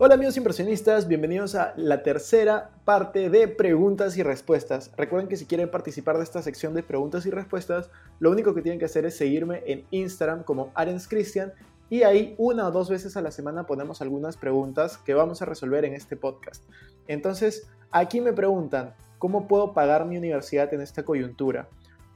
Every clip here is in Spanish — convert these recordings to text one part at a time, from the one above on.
Hola amigos inversionistas, bienvenidos a la tercera parte de preguntas y respuestas. Recuerden que si quieren participar de esta sección de preguntas y respuestas, lo único que tienen que hacer es seguirme en Instagram como Arens Christian y ahí una o dos veces a la semana ponemos algunas preguntas que vamos a resolver en este podcast. Entonces, aquí me preguntan, ¿cómo puedo pagar mi universidad en esta coyuntura?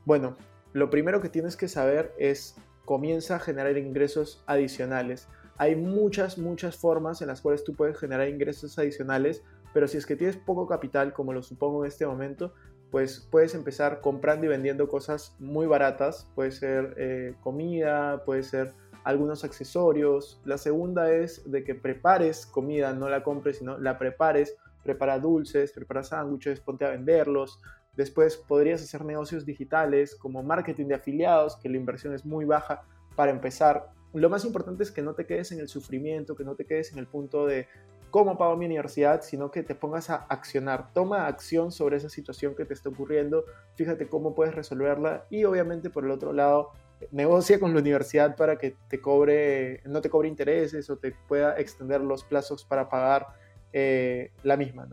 Bueno, lo primero que tienes que saber es comienza a generar ingresos adicionales hay muchas, muchas formas en las cuales tú puedes generar ingresos adicionales, pero si es que tienes poco capital, como lo supongo en este momento, pues puedes empezar comprando y vendiendo cosas muy baratas, puede ser eh, comida, puede ser algunos accesorios. La segunda es de que prepares comida, no la compres, sino la prepares, prepara dulces, prepara sándwiches, ponte a venderlos. Después podrías hacer negocios digitales como marketing de afiliados, que la inversión es muy baja para empezar lo más importante es que no te quedes en el sufrimiento, que no te quedes en el punto de cómo pago mi universidad, sino que te pongas a accionar. Toma acción sobre esa situación que te está ocurriendo, fíjate cómo puedes resolverla y obviamente por el otro lado, negocia con la universidad para que te cobre, no te cobre intereses o te pueda extender los plazos para pagar eh, la misma.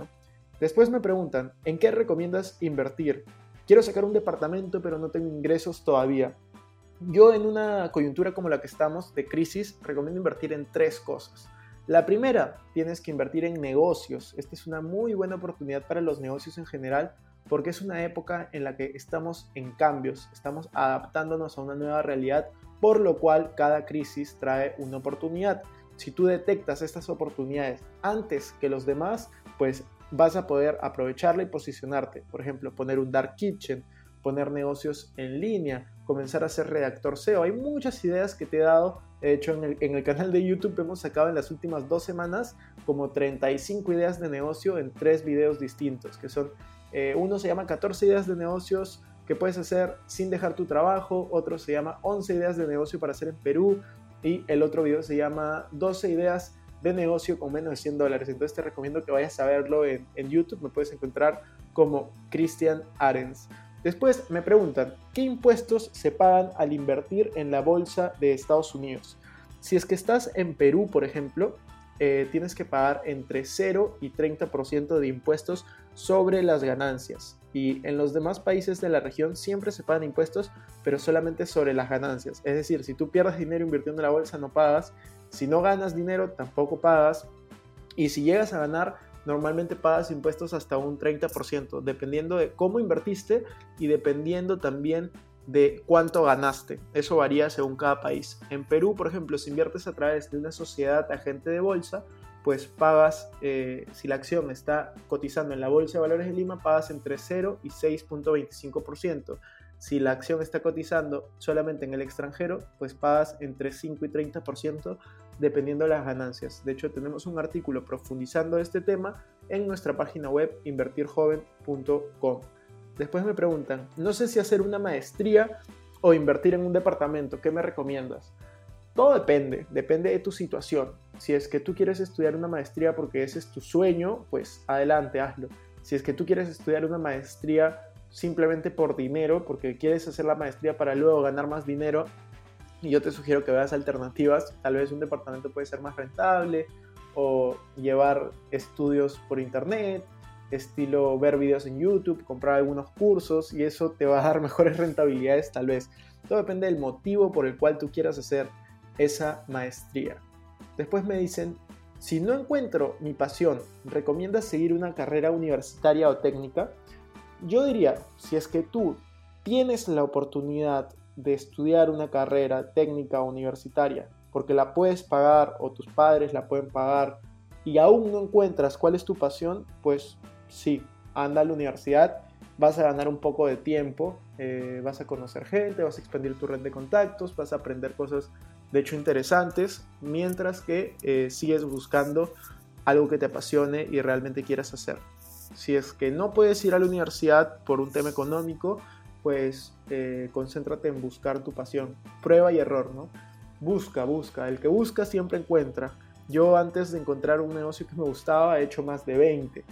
Después me preguntan, ¿en qué recomiendas invertir? Quiero sacar un departamento pero no tengo ingresos todavía. Yo en una coyuntura como la que estamos de crisis recomiendo invertir en tres cosas. La primera, tienes que invertir en negocios. Esta es una muy buena oportunidad para los negocios en general porque es una época en la que estamos en cambios, estamos adaptándonos a una nueva realidad, por lo cual cada crisis trae una oportunidad. Si tú detectas estas oportunidades antes que los demás, pues vas a poder aprovecharla y posicionarte. Por ejemplo, poner un dark kitchen, poner negocios en línea, comenzar a ser redactor SEO. Hay muchas ideas que te he dado. De hecho, en el, canal de YouTube hemos sacado en las últimas dos semanas como 35 ideas de negocio en tres videos distintos, que son, eh, uno se llama 14 ideas de negocios que puedes hacer sin dejar tu trabajo, otro se llama 11 ideas de negocio para hacer en Perú y el otro video se llama 12 ideas de negocio con menos de 100 dólares. Entonces te recomiendo que vayas a verlo en, en YouTube, me puedes encontrar como Christian Arens. Después me preguntan, ¿qué impuestos se pagan al invertir en la bolsa de Estados Unidos? Si es que estás en Perú, por ejemplo, eh, tienes que pagar entre 0 y 30% de impuestos sobre las ganancias. Y en los demás países de la región siempre se pagan impuestos, pero solamente sobre las ganancias. Es decir, si tú pierdes dinero invirtiendo en la bolsa, no pagas. Si no ganas dinero, tampoco pagas. Y si llegas a ganar, normalmente pagas impuestos hasta un 30%, dependiendo de cómo invertiste y dependiendo también de cuánto ganaste. Eso varía según cada país. En Perú, por ejemplo, si inviertes a través de una sociedad agente de bolsa, pues pagas, eh, si la acción está cotizando en la Bolsa de Valores de Lima, pagas entre 0 y 6.25%. Si la acción está cotizando solamente en el extranjero, pues pagas entre 5 y 30% dependiendo de las ganancias. De hecho, tenemos un artículo profundizando este tema en nuestra página web invertirjoven.com. Después me preguntan, no sé si hacer una maestría o invertir en un departamento, ¿qué me recomiendas? Todo depende, depende de tu situación. Si es que tú quieres estudiar una maestría porque ese es tu sueño, pues adelante, hazlo. Si es que tú quieres estudiar una maestría simplemente por dinero, porque quieres hacer la maestría para luego ganar más dinero, y yo te sugiero que veas alternativas. Tal vez un departamento puede ser más rentable o llevar estudios por internet, estilo ver videos en YouTube, comprar algunos cursos y eso te va a dar mejores rentabilidades tal vez. Todo depende del motivo por el cual tú quieras hacer esa maestría. Después me dicen, si no encuentro mi pasión, ¿recomiendas seguir una carrera universitaria o técnica? Yo diría, si es que tú tienes la oportunidad de estudiar una carrera técnica universitaria, porque la puedes pagar o tus padres la pueden pagar y aún no encuentras cuál es tu pasión, pues sí, anda a la universidad, vas a ganar un poco de tiempo, eh, vas a conocer gente, vas a expandir tu red de contactos, vas a aprender cosas de hecho interesantes, mientras que eh, sigues buscando algo que te apasione y realmente quieras hacer. Si es que no puedes ir a la universidad por un tema económico, pues eh, concéntrate en buscar tu pasión. Prueba y error, ¿no? Busca, busca. El que busca siempre encuentra. Yo antes de encontrar un negocio que me gustaba he hecho más de 20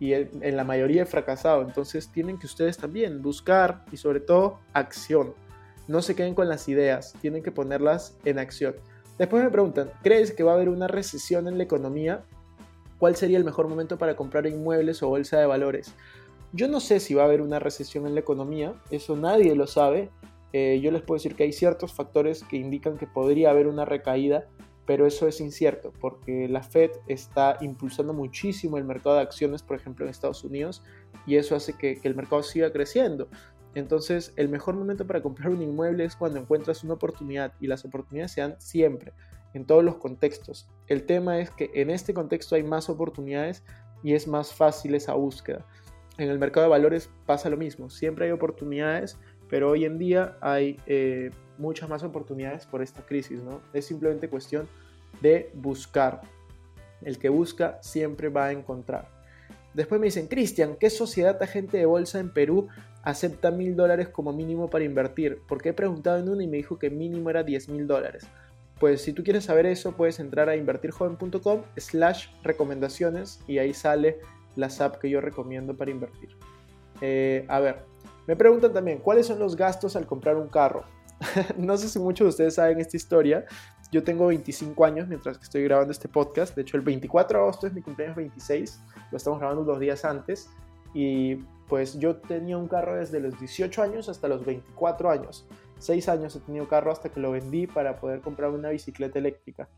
y en la mayoría he fracasado. Entonces tienen que ustedes también buscar y sobre todo acción. No se queden con las ideas, tienen que ponerlas en acción. Después me preguntan, ¿crees que va a haber una recesión en la economía? ¿Cuál sería el mejor momento para comprar inmuebles o bolsa de valores? Yo no sé si va a haber una recesión en la economía, eso nadie lo sabe. Eh, yo les puedo decir que hay ciertos factores que indican que podría haber una recaída, pero eso es incierto porque la Fed está impulsando muchísimo el mercado de acciones, por ejemplo, en Estados Unidos, y eso hace que, que el mercado siga creciendo. Entonces, el mejor momento para comprar un inmueble es cuando encuentras una oportunidad y las oportunidades se dan siempre, en todos los contextos. El tema es que en este contexto hay más oportunidades y es más fácil esa búsqueda. En el mercado de valores pasa lo mismo, siempre hay oportunidades, pero hoy en día hay eh, muchas más oportunidades por esta crisis, ¿no? Es simplemente cuestión de buscar. El que busca siempre va a encontrar. Después me dicen, Cristian, ¿qué sociedad agente de bolsa en Perú acepta mil dólares como mínimo para invertir? Porque he preguntado en una y me dijo que mínimo era 10 mil dólares. Pues si tú quieres saber eso, puedes entrar a invertirjoven.com slash recomendaciones y ahí sale las apps que yo recomiendo para invertir. Eh, a ver, me preguntan también, ¿cuáles son los gastos al comprar un carro? no sé si muchos de ustedes saben esta historia. Yo tengo 25 años mientras que estoy grabando este podcast. De hecho, el 24 de agosto es mi cumpleaños 26. Lo estamos grabando dos días antes. Y pues yo tenía un carro desde los 18 años hasta los 24 años. Seis años he tenido carro hasta que lo vendí para poder comprar una bicicleta eléctrica.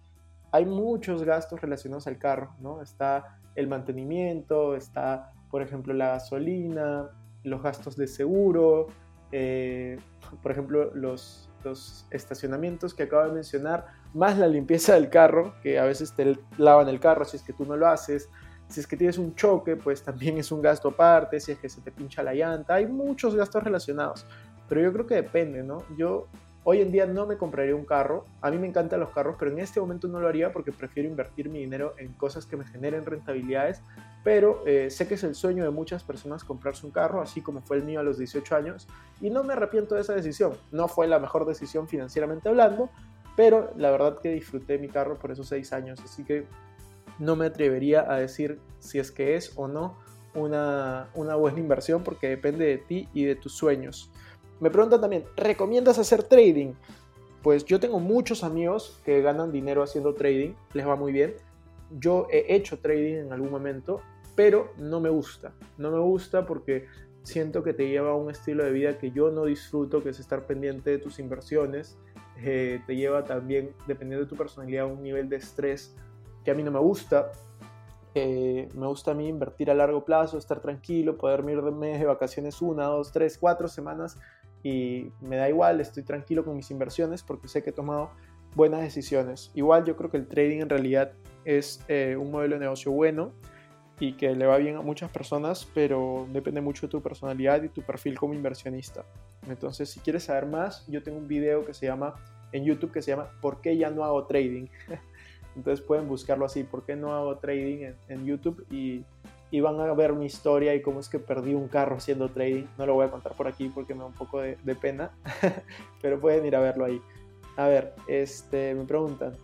Hay muchos gastos relacionados al carro, ¿no? Está el mantenimiento, está, por ejemplo, la gasolina, los gastos de seguro, eh, por ejemplo, los, los estacionamientos que acabo de mencionar, más la limpieza del carro, que a veces te lavan el carro si es que tú no lo haces. Si es que tienes un choque, pues también es un gasto aparte, si es que se te pincha la llanta, hay muchos gastos relacionados, pero yo creo que depende, ¿no? Yo hoy en día no me compraría un carro, a mí me encantan los carros, pero en este momento no lo haría porque prefiero invertir mi dinero en cosas que me generen rentabilidades pero eh, sé que es el sueño de muchas personas comprarse un carro, así como fue el mío a los 18 años, y no me arrepiento de esa decisión. No fue la mejor decisión financieramente hablando, pero la verdad que disfruté mi carro por esos 6 años, así que no me atrevería a decir si es que es o no una, una buena inversión, porque depende de ti y de tus sueños. Me preguntan también, ¿recomiendas hacer trading? Pues yo tengo muchos amigos que ganan dinero haciendo trading, les va muy bien. Yo he hecho trading en algún momento pero no me gusta. No me gusta porque siento que te lleva a un estilo de vida que yo no disfruto, que es estar pendiente de tus inversiones. Eh, te lleva también, dependiendo de tu personalidad, a un nivel de estrés que a mí no me gusta. Eh, me gusta a mí invertir a largo plazo, estar tranquilo, poder irme de vacaciones una, dos, tres, cuatro semanas y me da igual, estoy tranquilo con mis inversiones porque sé que he tomado buenas decisiones. Igual yo creo que el trading en realidad es eh, un modelo de negocio bueno y que le va bien a muchas personas, pero depende mucho de tu personalidad y tu perfil como inversionista. Entonces, si quieres saber más, yo tengo un video que se llama en YouTube que se llama ¿Por qué ya no hago trading? Entonces pueden buscarlo así, ¿por qué no hago trading en, YouTube? Y, y, van a ver mi historia y cómo es que perdí un carro haciendo trading. No lo voy a contar por aquí porque me da un poco de, de pena, pero pueden ir a verlo ahí. A ver, este, me preguntan,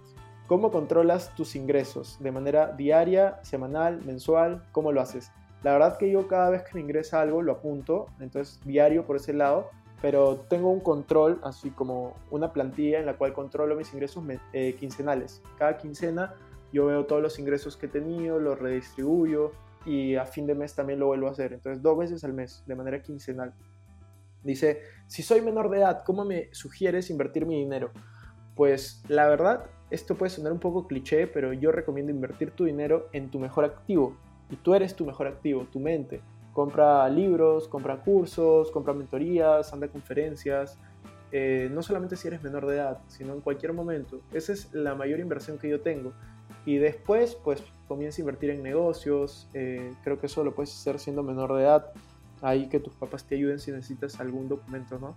¿Cómo controlas tus ingresos? ¿De manera diaria, semanal, mensual? ¿Cómo lo haces? La verdad que yo cada vez que me ingresa algo lo apunto, entonces diario por ese lado, pero tengo un control, así como una plantilla en la cual controlo mis ingresos eh, quincenales. Cada quincena yo veo todos los ingresos que he tenido, los redistribuyo y a fin de mes también lo vuelvo a hacer. Entonces dos veces al mes, de manera quincenal. Dice, si soy menor de edad, ¿cómo me sugieres invertir mi dinero? Pues la verdad esto puede sonar un poco cliché, pero yo recomiendo invertir tu dinero en tu mejor activo. Y tú eres tu mejor activo, tu mente. Compra libros, compra cursos, compra mentorías, anda a conferencias. Eh, no solamente si eres menor de edad, sino en cualquier momento. Esa es la mayor inversión que yo tengo. Y después, pues comienza a invertir en negocios. Eh, creo que eso lo puedes hacer siendo menor de edad. Ahí que tus papás te ayuden si necesitas algún documento, ¿no?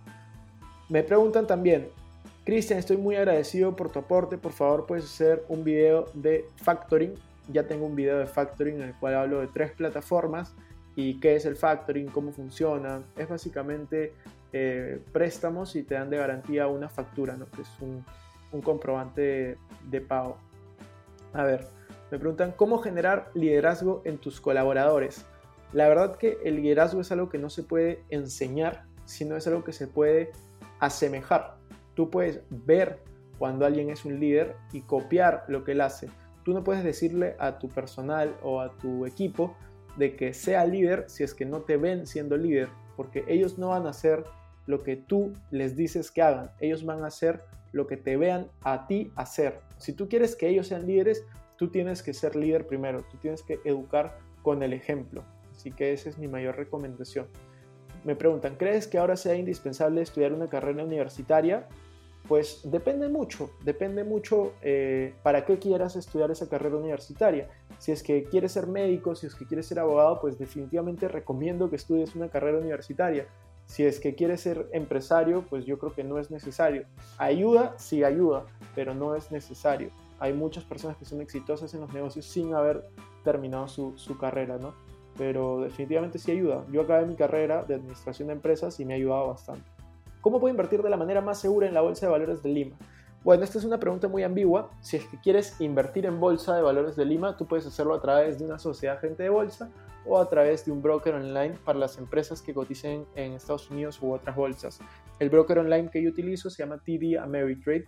Me preguntan también, Cristian, estoy muy agradecido por tu aporte. Por favor, puedes hacer un video de factoring. Ya tengo un video de factoring en el cual hablo de tres plataformas y qué es el factoring, cómo funciona. Es básicamente eh, préstamos y te dan de garantía una factura, ¿no? que es un, comprobante de, pago. A ver, me preguntan cómo generar liderazgo en tus colaboradores. La verdad que el liderazgo es algo que no se puede enseñar, sino es algo que se puede asemejar. Tú puedes ver cuando alguien es un líder y copiar lo que él hace. tú no puedes decirle a tu personal o a tu equipo de que sea líder si es que no te ven siendo líder, porque ellos no van a hacer lo que tú les dices que hagan, ellos van a hacer lo que te vean a ti hacer. Si tú quieres que ellos sean líderes, tú tienes que ser líder primero, tú tienes que educar con el ejemplo. Así que esa es mi mayor recomendación. Me preguntan, ¿crees que ahora sea indispensable estudiar una carrera universitaria? Pues depende mucho, depende mucho eh, para qué quieras estudiar esa carrera universitaria. Si es que quieres ser médico, si es que quieres ser abogado, pues definitivamente recomiendo que estudies una carrera universitaria. Si es que quieres ser empresario, pues yo creo que no es necesario. Ayuda, sí ayuda, pero no es necesario. Hay muchas personas que son exitosas en los negocios sin haber terminado su, su carrera, ¿no? Pero definitivamente sí ayuda. Yo acabé mi carrera de administración de empresas y me ha ayudado bastante. ¿Cómo puedo invertir de la manera más segura en la Bolsa de Valores de Lima? Bueno, esta es una pregunta muy ambigua. Si es que quieres invertir en Bolsa de Valores de Lima, tú puedes hacerlo a través de una sociedad de bolsa o a través de un broker online para las empresas que coticen en Estados Unidos u otras bolsas. El broker online que yo utilizo se llama TD Ameritrade.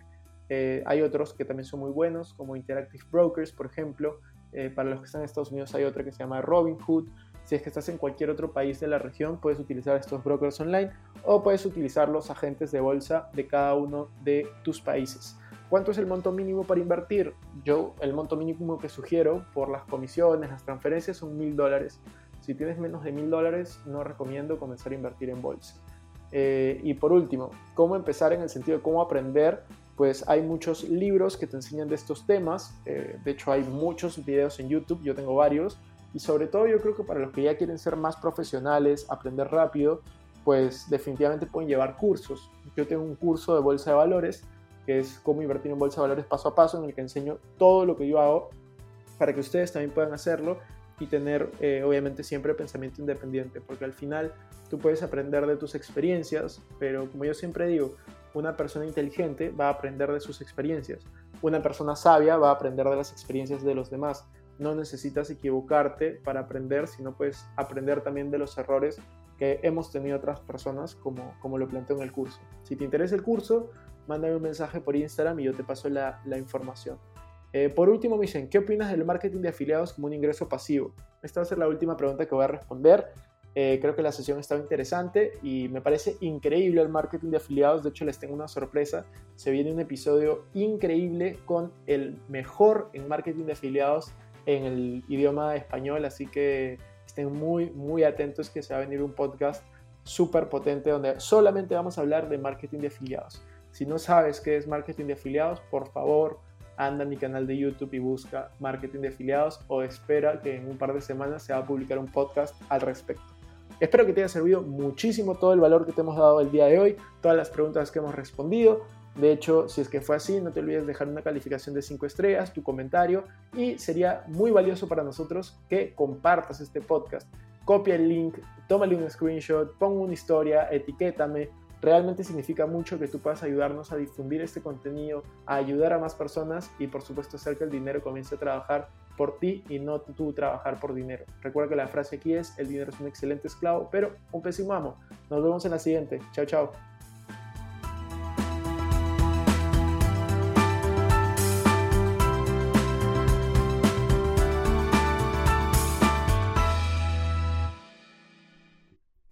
Eh, hay otros que también son muy buenos, como Interactive Brokers, por ejemplo. Eh, para los que están en Estados Unidos hay otra que se llama Robinhood. Si es que estás en cualquier otro país de la región, puedes utilizar estos brokers online o puedes utilizar los agentes de bolsa de cada uno de tus países. ¿Cuánto es el monto mínimo para invertir? Yo, el monto mínimo que sugiero por las comisiones, las transferencias son mil dólares. Si tienes menos de mil dólares, no recomiendo comenzar a invertir en bolsa. Eh, y por último, ¿cómo empezar en el sentido de cómo aprender? Pues hay muchos libros que te enseñan de estos temas. Eh, de hecho, hay muchos videos en YouTube, yo tengo varios y sobre todo yo creo que para los que ya quieren ser más profesionales, aprender rápido, pues definitivamente pueden llevar cursos. Yo tengo un curso de bolsa de valores, que es cómo invertir en bolsa de valores paso a paso, en el que enseño todo lo que yo hago para que ustedes también puedan hacerlo y tener eh, obviamente siempre pensamiento independiente, porque al final tú puedes aprender de tus experiencias, pero como yo siempre digo, una persona inteligente va a aprender de sus experiencias, una persona sabia va a aprender de las experiencias de los demás no necesitas equivocarte para aprender, sino puedes aprender también de los errores que hemos tenido otras personas, como, como lo planteo en el curso. Si te interesa el curso, mándame un mensaje por Instagram y yo te paso la, información. Eh, por último, me dicen, ¿qué opinas del marketing de afiliados como un ingreso pasivo? Esta va a ser la última pregunta que voy a responder. Eh, creo que la sesión estaba interesante y me parece increíble el marketing de afiliados. De hecho, les tengo una sorpresa. Se viene un episodio increíble con el mejor en marketing de afiliados en el idioma español, así que estén muy, muy atentos que se va a venir un podcast súper potente donde solamente vamos a hablar de marketing de afiliados. Si no sabes qué es marketing de afiliados, por favor, anda a mi canal de YouTube y busca marketing de afiliados o espera que en un par de semanas se va a publicar un podcast al respecto. Espero que te haya servido muchísimo todo el valor que te hemos dado el día de hoy, todas las preguntas que hemos respondido. De hecho, si es que fue así, no te olvides dejar una calificación de 5 estrellas, tu comentario y sería muy valioso para nosotros que compartas este podcast. Copia el link, tómale un screenshot, pon una historia, etiquétame. Realmente significa mucho que tú puedas ayudarnos a difundir este contenido, a ayudar a más personas y por supuesto hacer que el dinero comience a trabajar por ti y no tú trabajar por dinero. Recuerda que la frase aquí es, el dinero es un excelente esclavo, pero un pésimo amo. Nos vemos en la siguiente. Chao, chao.